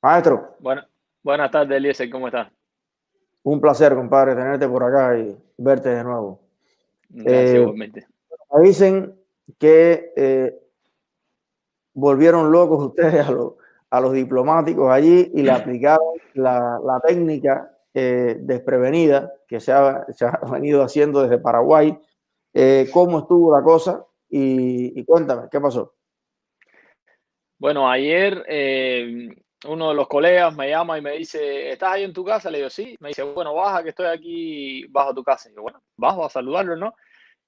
Maestro. Bueno, buenas tardes, Eliezer, ¿cómo estás? Un placer, compadre, tenerte por acá y verte de nuevo. Gracias, eh, igualmente. Me dicen que eh, volvieron locos ustedes a, los diplomáticos allí y le aplicaron la, técnica eh, desprevenida que se ha, venido haciendo desde Paraguay. ¿Cómo estuvo la cosa? Y, y, cuéntame, ¿qué pasó? Bueno, ayer uno de los colegas me llama y me dice, ¿estás ahí en tu casa? Le digo, sí. Me dice, bueno, baja que estoy aquí bajo tu casa. Y yo, bueno, bajo a saludarlo, ¿no?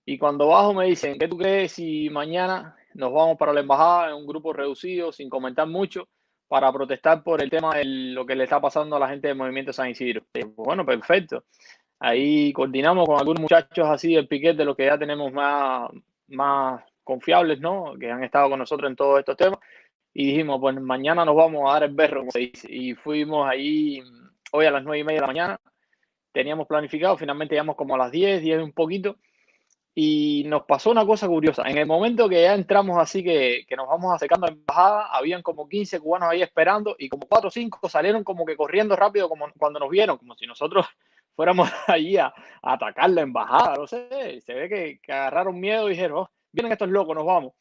Y cuando bajo me dicen, ¿qué tú crees si mañana nos vamos para la embajada en un grupo reducido, sin comentar mucho, para protestar por el tema de lo que le está pasando a la gente del Movimiento San Isidro? Bueno, perfecto. Ahí coordinamos con algunos muchachos así del piquete, los que ya tenemos más, más confiables, ¿no? Que han estado con nosotros en todos estos temas y dijimos, pues mañana nos vamos a dar el berro. Y fuimos ahí hoy a las nueve y media de la mañana. Teníamos planificado, finalmente llegamos como a las 10, 10 un poquito. Y nos pasó una cosa curiosa. En el momento que ya entramos así, que, que nos vamos acercando a la embajada, habían como 15 cubanos ahí esperando y como 4 o 5 salieron como que corriendo rápido como cuando nos vieron, como si nosotros fuéramos allí a, atacar la embajada, no sé. Se ve que, que agarraron miedo y dijeron, oh, vienen estos locos, nos vamos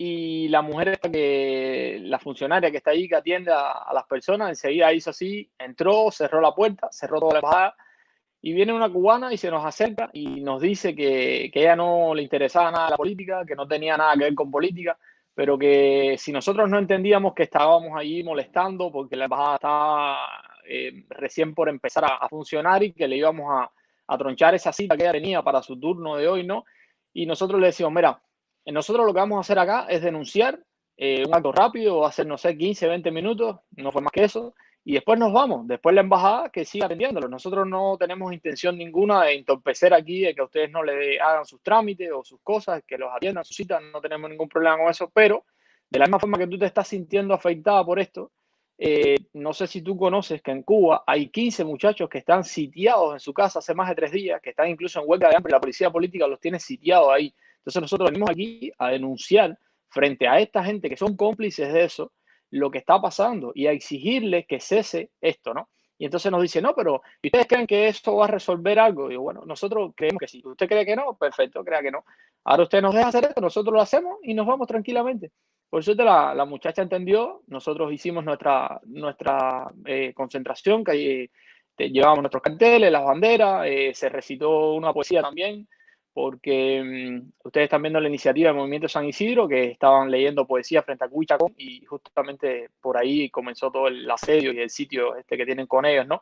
y la mujer que, la funcionaria que está ahí, que atiende a, las personas, enseguida hizo así, entró, cerró la puerta, cerró toda la embajada, y viene una cubana y se nos acerca y nos dice que, que ella no le interesaba nada la política, que no tenía nada que ver con política, pero que si nosotros no entendíamos que estábamos ahí molestando porque la embajada estaba eh, recién por empezar a, funcionar y que le íbamos a, a tronchar esa cita que ella tenía para su turno de hoy, ¿no? Y nosotros le decimos, mira, nosotros lo que vamos a hacer acá es denunciar eh, un acto rápido, va a ser, no sé, 15, 20 minutos, no fue más que eso, y después nos vamos, después la embajada que siga atendiéndolo. Nosotros no tenemos intención ninguna de entorpecer aquí, de que ustedes no le hagan sus trámites o sus cosas, que los atiendan, sus citas, no tenemos ningún problema con eso, pero de la misma forma que tú te estás sintiendo afectada por esto, eh, no sé si tú conoces que en Cuba hay 15 muchachos que están sitiados en su casa hace más de tres días, que están incluso en huelga de hambre, la policía política los tiene sitiados ahí. Entonces nosotros venimos aquí a denunciar frente a esta gente que son cómplices de eso lo que está pasando y a exigirle que cese esto, ¿no? Y entonces nos dice, no, pero ¿ustedes creen que esto va a resolver algo? Y bueno, nosotros creemos que sí. ¿Usted cree que no? Perfecto, crea que no. Ahora usted nos deja hacer esto, nosotros lo hacemos y nos vamos tranquilamente. Por suerte la, la muchacha entendió, nosotros hicimos nuestra, nuestra eh, concentración, que eh, llevábamos nuestros carteles, las banderas, eh, se recitó una poesía también, porque mm, ustedes están viendo la iniciativa del Movimiento San Isidro, que estaban leyendo poesía frente a Cuichacón y justamente por ahí comenzó todo el asedio y el sitio este que tienen con ellos, ¿no?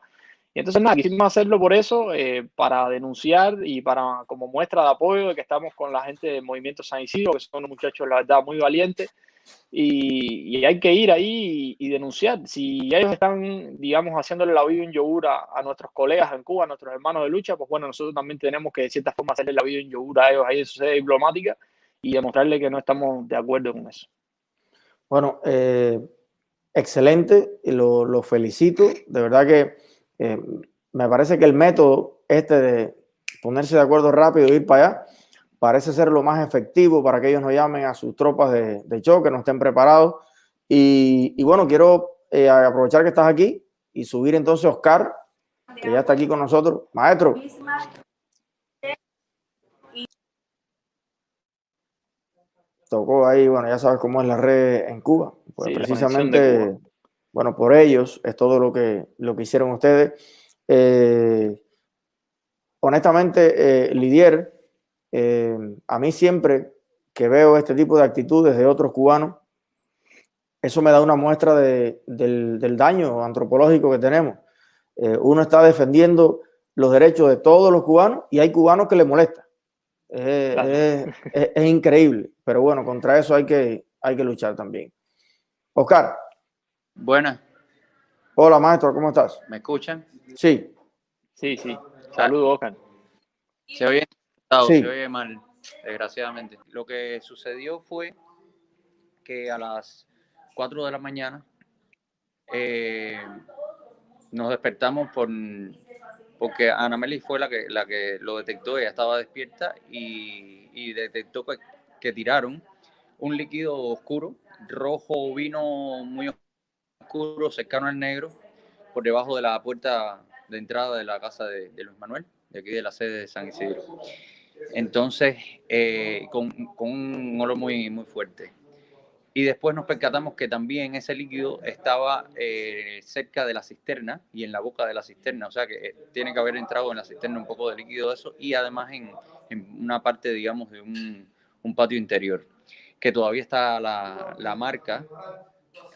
Y entonces nada, quisimos hacerlo por eso, eh, para denunciar y para como muestra de apoyo de que estamos con la gente del Movimiento San Isidro, que son muchachos, la verdad, muy valientes y, hay que ir ahí y, denunciar. Si ellos están, digamos, haciéndole la vida en yogur a, nuestros colegas en Cuba, a nuestros hermanos de lucha, pues bueno, nosotros también tenemos que de cierta forma hacerle la vida en yogur a ellos ahí en su diplomática y demostrarle que no estamos de acuerdo con eso. Bueno, eh, excelente, lo, felicito. De verdad que eh, me parece que el método este de ponerse de acuerdo rápido e ir para allá parece ser lo más efectivo para que ellos no llamen a sus tropas de, de choque, no estén preparados. Y, bueno, quiero eh, aprovechar que estás aquí y subir entonces a Oscar, que ya está aquí con nosotros. Maestro. Tocó ahí, bueno, ya sabes cómo es la red en Cuba. Pues precisamente, bueno, por ellos es todo lo que, lo que hicieron ustedes. Eh, honestamente, eh, Lidier, eh, a mí siempre que veo este tipo de actitudes de otros cubanos, eso me da una muestra del, daño antropológico que tenemos. Eh, uno está defendiendo los derechos de todos los cubanos y hay cubanos que le molesta. Es, increíble, pero bueno, contra eso hay que, hay que luchar también. Oscar. Buenas. Hola, maestro, ¿cómo estás? ¿Me escuchan? Sí. Sí, sí. Saludos, Oscar. ¿Se oye? Se oye mal, desgraciadamente. Lo que sucedió fue que a las 4 de la mañana eh, nos despertamos por porque Ana Meli fue la que, la que lo detectó, ella estaba despierta y, detectó que, tiraron un líquido oscuro, rojo vino muy oscuro, cercano al negro, por debajo de la puerta de entrada de la casa de, Luis Manuel, de aquí de la sede de San Isidro. Entonces, eh, con, un olor muy, muy fuerte. Y después nos percatamos que también ese líquido estaba eh, cerca de la cisterna y en la boca de la cisterna, o sea que eh, tiene que haber entrado en la cisterna un poco de líquido de eso y además en, en una parte, digamos, de un, un, patio interior, que todavía está la, la marca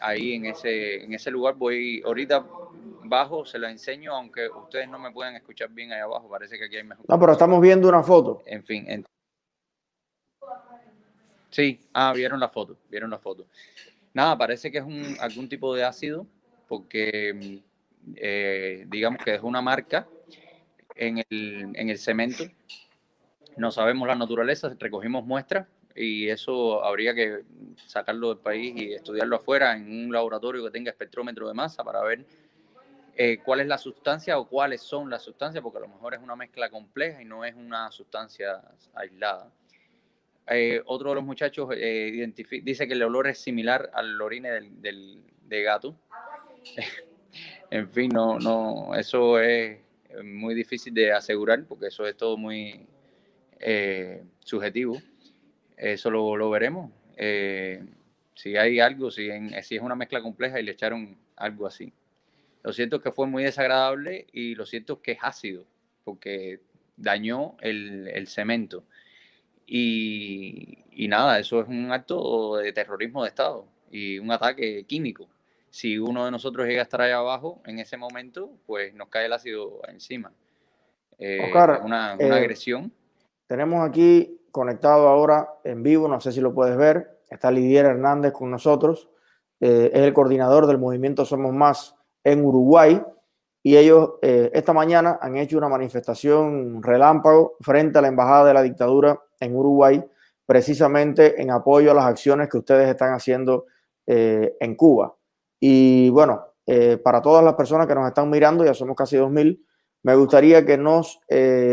ahí en ese, en ese lugar. Voy ahorita bajo, se lo enseño, aunque ustedes no me pueden escuchar bien ahí abajo, parece que aquí hay mejor. No, pero estamos viendo una foto. En fin. Sí, ah, vieron la foto, vieron la foto. Nada, parece que es un, algún tipo de ácido, porque eh, digamos que es una marca en el, en el cemento. No sabemos la naturaleza, recogimos muestras y eso habría que sacarlo del país y estudiarlo afuera en un laboratorio que tenga espectrómetro de masa para ver eh, cuál es la sustancia o cuáles son las sustancias, porque a lo mejor es una mezcla compleja y no es una sustancia aislada. Eh, otro de los muchachos eh, dice que el olor es similar al orine del, de gato. en fin, no, no, eso es muy difícil de asegurar porque eso es todo muy subjetivo. Eso lo, lo veremos. si hay algo, si, si es una mezcla compleja y le echaron algo así. Lo cierto es que fue muy desagradable y lo cierto es que es ácido, porque dañó el, cemento. Y, nada, eso es un acto de terrorismo de Estado y un ataque químico. Si uno de nosotros llega a estar ahí abajo en ese momento, pues nos cae el ácido encima. Eh, una, eh, agresión. Tenemos aquí conectado ahora en vivo, no sé si lo puedes ver, está Lidier Hernández con nosotros, eh, es el coordinador del movimiento Somos Más en Uruguay y ellos eh, esta mañana han hecho una manifestación relámpago frente a la Embajada de la Dictadura en Uruguay, precisamente en apoyo a las acciones que ustedes están haciendo eh, en Cuba. Y bueno, eh, para todas las personas que nos están mirando, ya somos casi 2.000, me gustaría que nos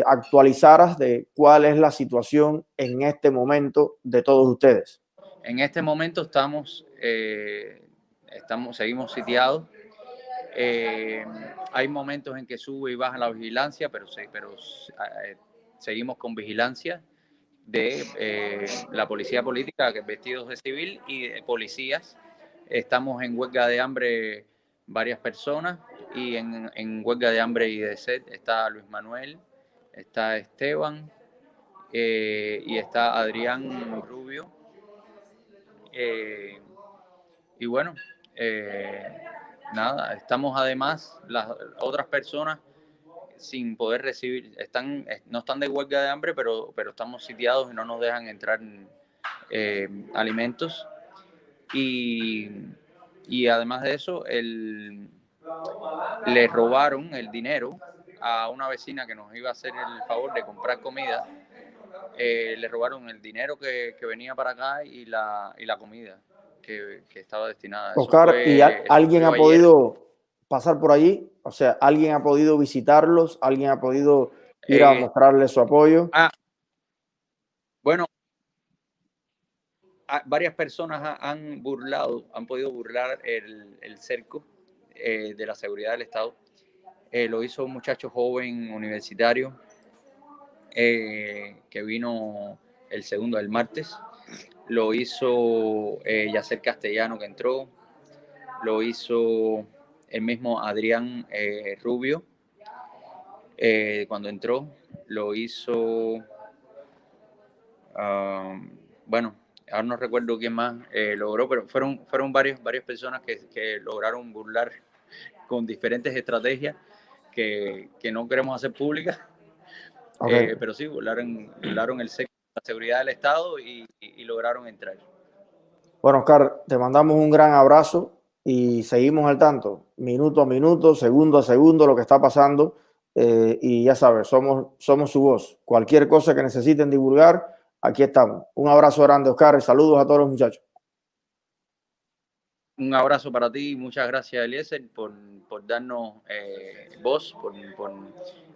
actualizaras de cuál es la situación en este momento de todos ustedes. En este momento estamos, estamos seguimos sitiados eh, hay momentos en que sube y baja la vigilancia, pero, pero eh, seguimos con vigilancia de eh, la policía política, vestidos de civil, y de policías. Estamos en huelga de hambre varias personas y en, en huelga de hambre y de sed está Luis Manuel, está Esteban y está Adrián Rubio. y bueno, nada, estamos además, las otras personas sin poder recibir, están, no están de huelga de hambre, pero, pero estamos sitiados y no nos dejan entrar eh, alimentos. Y, y, además de eso, el, le robaron el dinero a una vecina que nos iba a hacer el favor de comprar comida. Eh, le robaron el dinero que, que, venía para acá y la, y la comida que, estaba destinada. Oscar, ¿y alguien ha podido pasar por allí? O sea, ¿alguien ha podido visitarlos? ¿Alguien ha podido ir a eh, mostrarles su apoyo? Ah, bueno, varias personas han burlado, han podido burlar el, cerco eh, de la seguridad del Estado. Eh, lo hizo un muchacho joven universitario que vino el segundo del martes lo hizo eh, Yacer Castellano que entró, lo hizo el mismo Adrián eh, Rubio eh, cuando entró, lo hizo, bueno, ahora no recuerdo quién más eh, logró, pero fueron, fueron varias, varias personas que, lograron burlar con diferentes estrategias que, no queremos hacer públicas, pero sí, burlaron, burlaron el sector seguridad del Estado y, lograron entrar. Bueno, Oscar, te mandamos un gran abrazo y seguimos al tanto, minuto a minuto, segundo a segundo, lo que está pasando. Eh, y ya sabes, somos, somos su voz. Cualquier cosa que necesiten divulgar, aquí estamos. Un abrazo grande, Oscar, y saludos a todos los muchachos. Un abrazo para ti, muchas gracias, Eliezer, por, por darnos eh, voz, por, por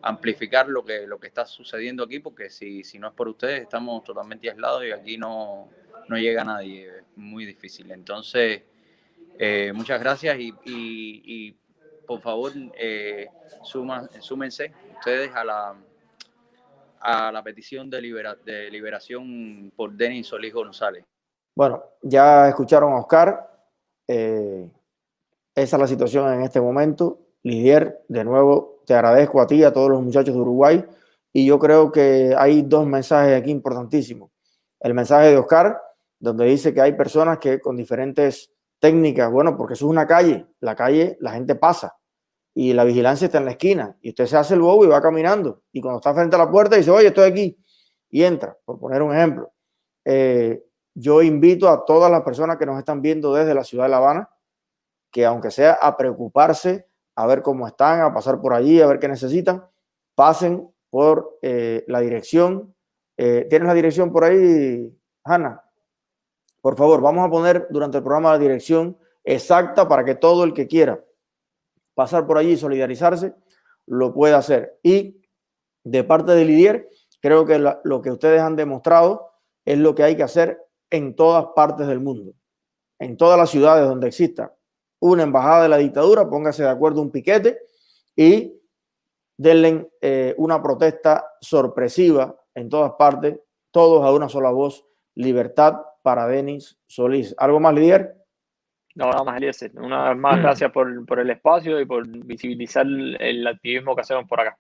amplificar lo que, lo que está sucediendo aquí, porque si, si no es por ustedes, estamos totalmente aislados y aquí no, no llega nadie, es muy difícil. Entonces, Eh, muchas gracias y, por favor eh, súmense ustedes a la, a la petición de, de liberación por Denis Solís González. Bueno, ya escucharon a Oscar. Eh, esa es la situación en este momento. Lidier, de nuevo, te agradezco a ti, y a todos los muchachos de Uruguay. Y yo creo que hay dos mensajes aquí importantísimos. El mensaje de Oscar, donde dice que hay personas que con diferentes técnicas, bueno, porque eso es una calle, la calle, la gente pasa y la vigilancia está en la esquina y usted se hace el bobo y va caminando y cuando está frente a la puerta dice, oye, estoy aquí y entra, por poner un ejemplo. Eh, yo invito a todas las personas que nos están viendo desde la ciudad de La Habana que aunque sea a preocuparse, a ver cómo están, a pasar por allí, a ver qué necesitan, pasen por eh, la dirección. Eh, ¿Tienes la dirección por ahí, Hanna? Por favor, vamos a poner durante el programa la dirección exacta para que todo el que quiera pasar por allí y solidarizarse lo pueda hacer. Y de parte de Lidier, creo que lo que ustedes han demostrado es lo que hay que hacer en todas partes del mundo, en todas las ciudades donde exista una embajada de la dictadura, póngase de acuerdo un piquete y denle eh, una protesta sorpresiva en todas partes, todos a una sola voz, libertad para Denis Solís. ¿Algo más, líder? No, nada más, Eliezer. Una vez más, gracias por, por el espacio y por visibilizar el activismo que hacemos por acá.